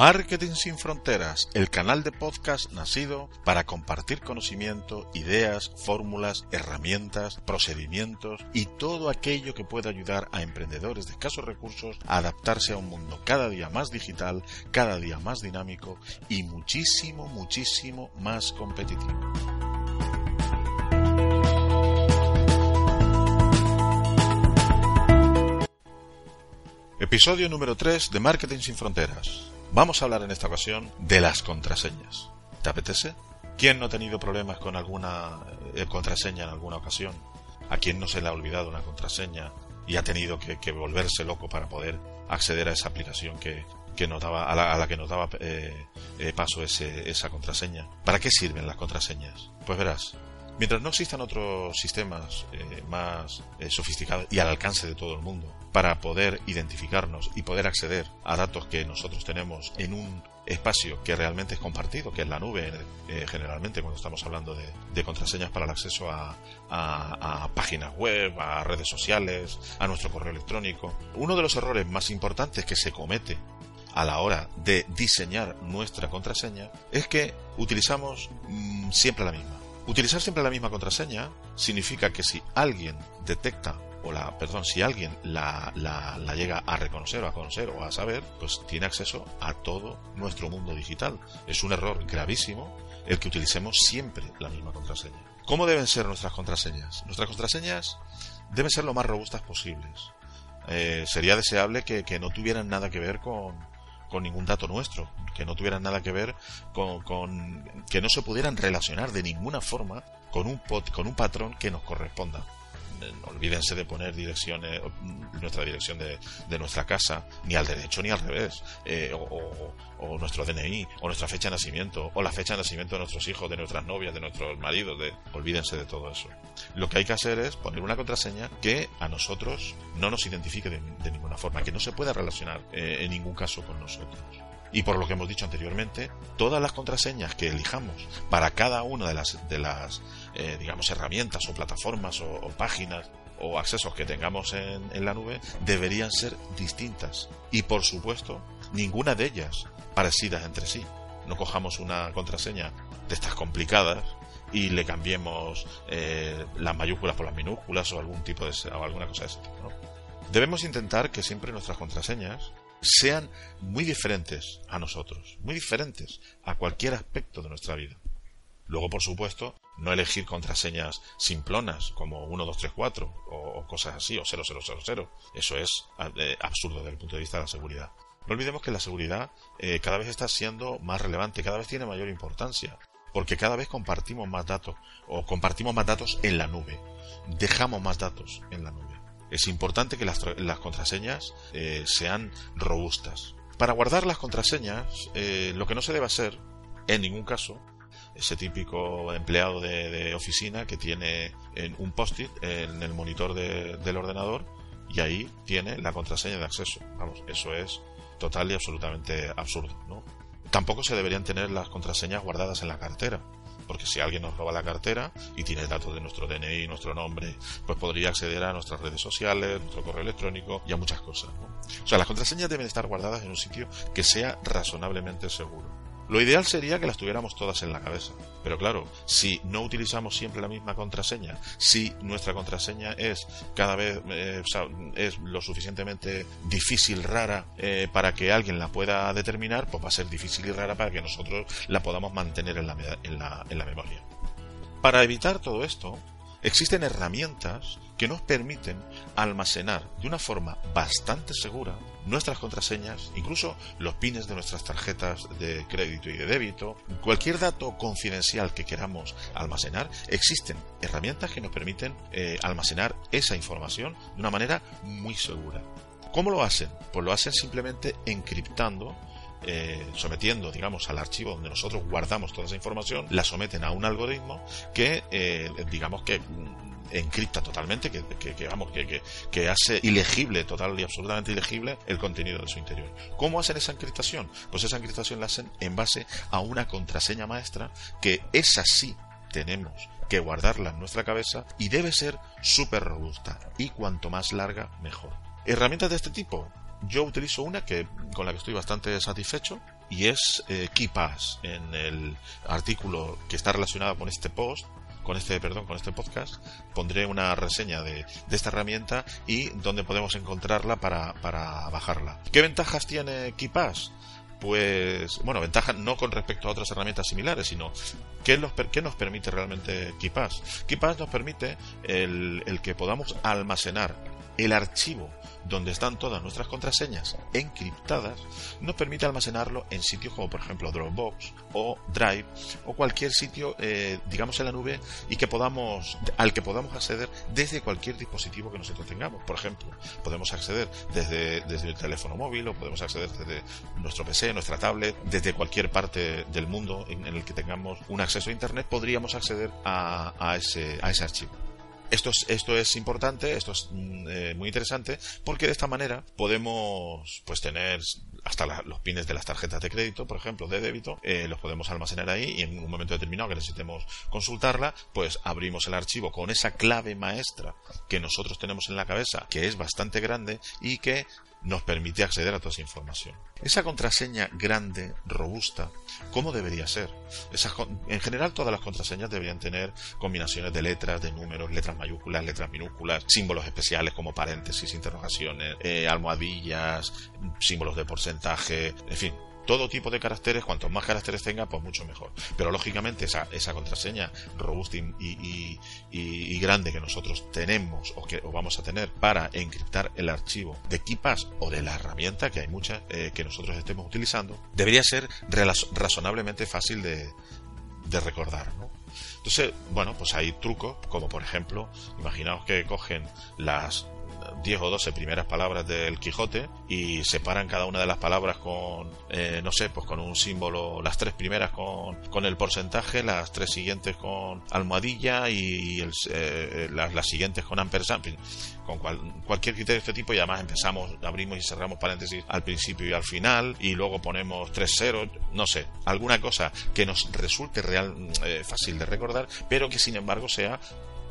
Marketing sin Fronteras, el canal de podcast nacido para compartir conocimiento, ideas, fórmulas, herramientas, procedimientos y todo aquello que pueda ayudar a emprendedores de escasos recursos a adaptarse a un mundo cada día más digital, cada día más dinámico y muchísimo, muchísimo más competitivo. Episodio número 3 de Marketing sin Fronteras. Vamos a hablar en esta ocasión de las contraseñas. ¿Te apetece? ¿Quién no ha tenido problemas con alguna eh, contraseña en alguna ocasión? ¿A quién no se le ha olvidado una contraseña y ha tenido que, volverse loco para poder acceder a esa aplicación que, a, la, que nos daba eh, eh, paso esa contraseña? ¿Para qué sirven las contraseñas? Pues verás, Mientras no existan otros sistemas eh, más eh, sofisticados y al alcance de todo el mundo para poder identificarnos y poder acceder a datos que nosotros tenemos en un espacio que realmente es compartido, que es la nube, eh, generalmente cuando estamos hablando de, contraseñas para el acceso a, páginas web, a redes sociales, a nuestro correo electrónico. Uno de los errores más importantes que se comete a la hora de diseñar nuestra contraseña es que utilizamos mm, siempre la misma. Utilizar siempre la misma contraseña significa que si alguien detecta o la, perdón, si alguien la, la, llega a reconocer o a conocer o a saber, pues tiene acceso a todo nuestro mundo digital. Es un error gravísimo el que utilicemos siempre la misma contraseña. ¿Cómo deben ser nuestras contraseñas? Nuestras contraseñas deben ser lo más robustas posibles. Eh, sería deseable que, que no tuvieran nada que ver con, con ningún dato nuestro, que no tuvieran nada que ver con, con que no se pudieran relacionar de ninguna forma con un, con un patrón que nos corresponda olvídense de poner direcciones, nuestra dirección de, nuestra casa, ni al derecho ni al revés, eh, o, nuestro DNI, o nuestra fecha de nacimiento, o la fecha de nacimiento de nuestros hijos, de nuestras novias, de nuestros maridos, de, olvídense de todo eso. Lo que hay que hacer es poner una contraseña que a nosotros no nos identifique de, ninguna forma, que no se pueda relacionar eh, en ningún caso con nosotros. Y por lo que hemos dicho anteriormente, todas las contraseñas que elijamos para cada una de las, de las eh, digamos, herramientas o plataformas o, páginas o accesos que tengamos en, en la nube deberían ser distintas. Y por supuesto, ninguna de ellas parecidas entre sí. No cojamos una contraseña de estas complicadas y le cambiemos eh, las mayúsculas por las minúsculas o algún tipo de o alguna cosa de ese. Debemos intentar que siempre nuestras contraseñas sean muy diferentes a nosotros, muy diferentes a cualquier aspecto de nuestra vida. Luego, por supuesto, no elegir contraseñas simplonas como 1234 o, cosas así, o 0000. Eso es eh, absurdo desde el punto de vista de la seguridad. No olvidemos que la seguridad eh, cada vez está siendo más relevante, cada vez tiene mayor importancia, porque cada vez compartimos más datos o compartimos más datos en la nube, dejamos más datos en la nube es importante que las, contraseñas eh, sean robustas. Para guardar las contraseñas, eh, lo que no se debe hacer, en ningún caso, ese típico empleado de, oficina que tiene un post-it en el monitor del ordenador y ahí tiene la contraseña de acceso. Vamos, eso es total y absolutamente absurdo. ¿no? Tampoco se deberían tener las contraseñas guardadas en la cartera porque si alguien nos roba la cartera y tiene datos de nuestro DNI, nuestro nombre, pues podría acceder a nuestras redes sociales, nuestro correo electrónico y a muchas cosas. O sea, las contraseñas deben estar guardadas en un sitio que sea razonablemente seguro. Lo ideal sería que las tuviéramos todas en la cabeza. Pero claro, si no utilizamos siempre la misma contraseña, si nuestra contraseña es cada vez eh, es lo suficientemente difícil, rara, eh, para que alguien la pueda determinar, pues va a ser difícil y rara para que nosotros la podamos mantener en la, memoria. Para evitar todo esto, existen herramientas que nos permiten almacenar de una forma bastante segura nuestras contraseñas, incluso los pines de nuestras tarjetas de crédito y de débito, cualquier dato confidencial que queramos almacenar, existen herramientas que nos permiten eh, almacenar esa información de una manera muy segura. ¿Cómo lo hacen? Pues lo hacen simplemente encriptando eh, sometiendo, digamos, al archivo donde nosotros guardamos toda esa información, la someten a un algoritmo que, eh, digamos, que encripta totalmente, que, que, vamos, que, que, hace ilegible, total y absolutamente ilegible el contenido de su interior. ¿Cómo hacen esa encriptación? Pues esa encriptación la hacen en base a una contraseña maestra que es así tenemos que guardarla en nuestra cabeza y debe ser súper robusta y cuanto más larga mejor. Herramientas de este tipo, yo utilizo una que con la que estoy bastante satisfecho y es eh, KeePass. En el artículo que está relacionado con este post, con este, perdón, con este podcast, pondré una reseña de, esta herramienta y donde podemos encontrarla para, para bajarla. ¿Qué ventajas tiene KeePass? pues, bueno, ventaja no con respecto a otras herramientas similares, sino ¿qué, los, qué nos permite realmente KeePass? KeePass nos permite el, el que podamos almacenar el archivo donde están todas nuestras contraseñas encriptadas, nos permite almacenarlo en sitios como por ejemplo Dropbox o Drive o cualquier sitio, eh, digamos en la nube y que podamos, al que podamos acceder desde cualquier dispositivo que nosotros tengamos. Por ejemplo, podemos acceder desde, desde el teléfono móvil o podemos acceder desde nuestro PC, nuestra tablet, desde cualquier parte del mundo en, el que tengamos un acceso a Internet, podríamos acceder a, a, ese, a ese archivo. Esto es, esto es importante, esto es mm, eh, muy interesante, porque de esta manera podemos pues tener hasta los pines de las tarjetas de crédito, por ejemplo, de débito, eh, los podemos almacenar ahí y en un momento determinado que necesitemos consultarla, pues abrimos el archivo con esa clave maestra que nosotros tenemos en la cabeza, que es bastante grande y que nos permite acceder a toda esa información. Esa contraseña grande, robusta, ¿cómo debería ser? en general todas las contraseñas deberían tener combinaciones de letras, de números, letras mayúsculas, letras minúsculas, símbolos especiales como paréntesis, interrogaciones, eh, almohadillas, símbolos de porcentaje, en fin, todo tipo de caracteres, cuantos más caracteres tenga, pues mucho mejor. Pero lógicamente esa, esa contraseña robusta y, y, grande que nosotros tenemos o que vamos a tener para encriptar el archivo de KeePass o de la herramienta, que hay muchas eh, que nosotros estemos utilizando, debería ser razonablemente fácil de, de recordar. ¿no? Entonces, bueno, pues hay trucos, como por ejemplo, imaginaos que cogen las 10 o 12 primeras palabras del Quijote y separan cada una de las palabras con, eh, no sé, pues con un símbolo, las tres primeras con, con el porcentaje, las tres siguientes con almohadilla y eh, las, siguientes con ampersand, con cualquier criterio de este tipo y además empezamos, abrimos y cerramos paréntesis al principio y al final y luego ponemos tres ceros, no sé, alguna cosa que nos resulte real eh, fácil de recordar, pero que sin embargo sea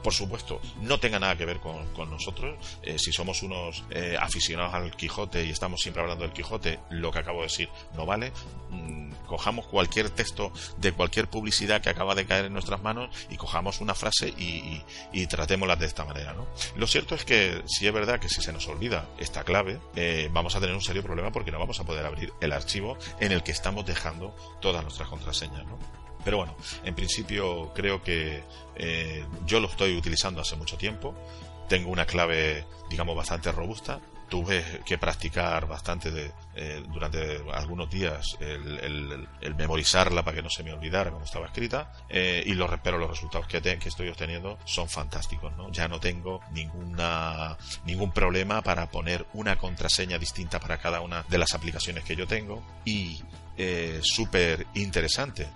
por supuesto, no tenga nada que ver con, nosotros. Eh, si somos unos eh, aficionados al Quijote y estamos siempre hablando del Quijote, lo que acabo de decir no vale. Mm, cojamos cualquier texto de cualquier publicidad que acaba de caer en nuestras manos y cojamos una frase y, tratémosla de esta manera. ¿no? Lo cierto es que si es verdad que si se nos olvida esta clave, eh, vamos a tener un serio problema porque no vamos a poder abrir el archivo en el que estamos dejando todas nuestras contraseñas. ¿no? Pero bueno, en principio creo que eh, yo lo estoy utilizando hace mucho tiempo. Tengo una clave, digamos, bastante robusta. Tuve que practicar bastante de, eh, durante algunos días el, memorizarla para que no se me olvidara cómo estaba escrita. Eh, y los, pero los resultados que, que estoy obteniendo son fantásticos. ¿no? Ya no tengo ninguna, ningún problema para poner una contraseña distinta para cada una de las aplicaciones que yo tengo. Y súper interesante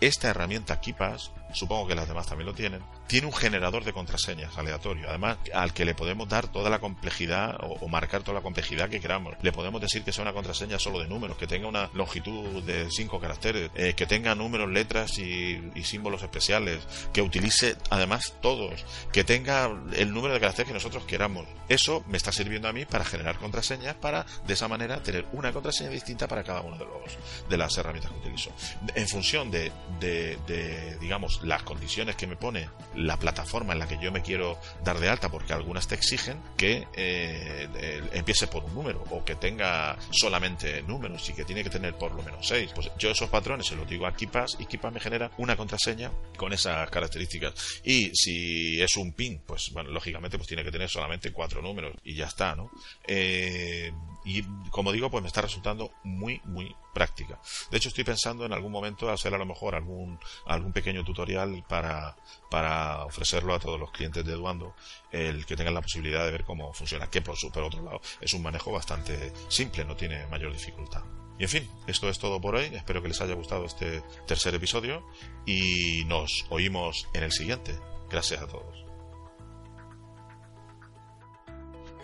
esta herramienta KeePass, supongo que las demás también lo tienen, tiene un generador de contraseñas aleatorio, además al que le podemos dar toda la complejidad o, marcar toda la complejidad que queramos. Le podemos decir que sea una contraseña solo de números, que tenga una longitud de 5 caracteres, eh, que tenga números, letras y, símbolos especiales, que utilice además todos, que tenga el número de caracteres que nosotros queramos. Eso me está sirviendo a mí para generar contraseñas para de esa manera tener una contraseña distinta para cada uno de los de las herramientas que utilizo. En función de, de digamos las condiciones que me pone la plataforma en la que yo me quiero dar de alta, porque algunas te exigen que eh, empiece por un número o que tenga solamente números y que tiene que tener por lo menos seis. Pues yo esos patrones se los digo a KeePass y KeePass me genera una contraseña con esas características. Y si es un PIN, pues bueno, lógicamente pues tiene que tener solamente cuatro números y ya está, ¿no? Eh, y como digo, pues me está resultando muy, muy práctica. De hecho, estoy pensando en algún momento hacer a lo mejor algún, algún pequeño tutorial para, para ofrecerlo a todos los clientes de Eduando, el que tengan la posibilidad de ver cómo funciona, que por, por otro lado es un manejo bastante simple, no tiene mayor dificultad. Y en fin, esto es todo por hoy. Espero que les haya gustado este tercer episodio y nos oímos en el siguiente. Gracias a todos.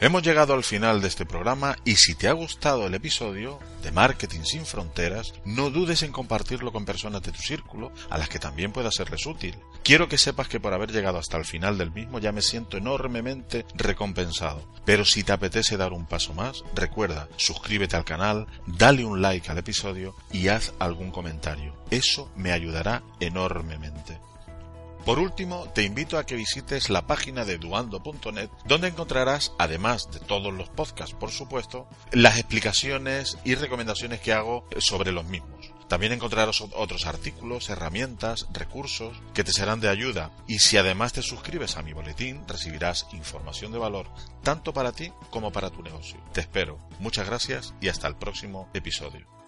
Hemos llegado al final de este programa y si te ha gustado el episodio de Marketing sin Fronteras, no dudes en compartirlo con personas de tu círculo a las que también pueda serles útil. Quiero que sepas que por haber llegado hasta el final del mismo ya me siento enormemente recompensado. Pero si te apetece dar un paso más, recuerda, suscríbete al canal, dale un like al episodio y haz algún comentario. Eso me ayudará enormemente. Por último, te invito a que visites la página de duando.net, donde encontrarás, además de todos los podcasts, por supuesto, las explicaciones y recomendaciones que hago sobre los mismos. También encontrarás otros artículos, herramientas, recursos que te serán de ayuda y si además te suscribes a mi boletín recibirás información de valor tanto para ti como para tu negocio. Te espero. Muchas gracias y hasta el próximo episodio.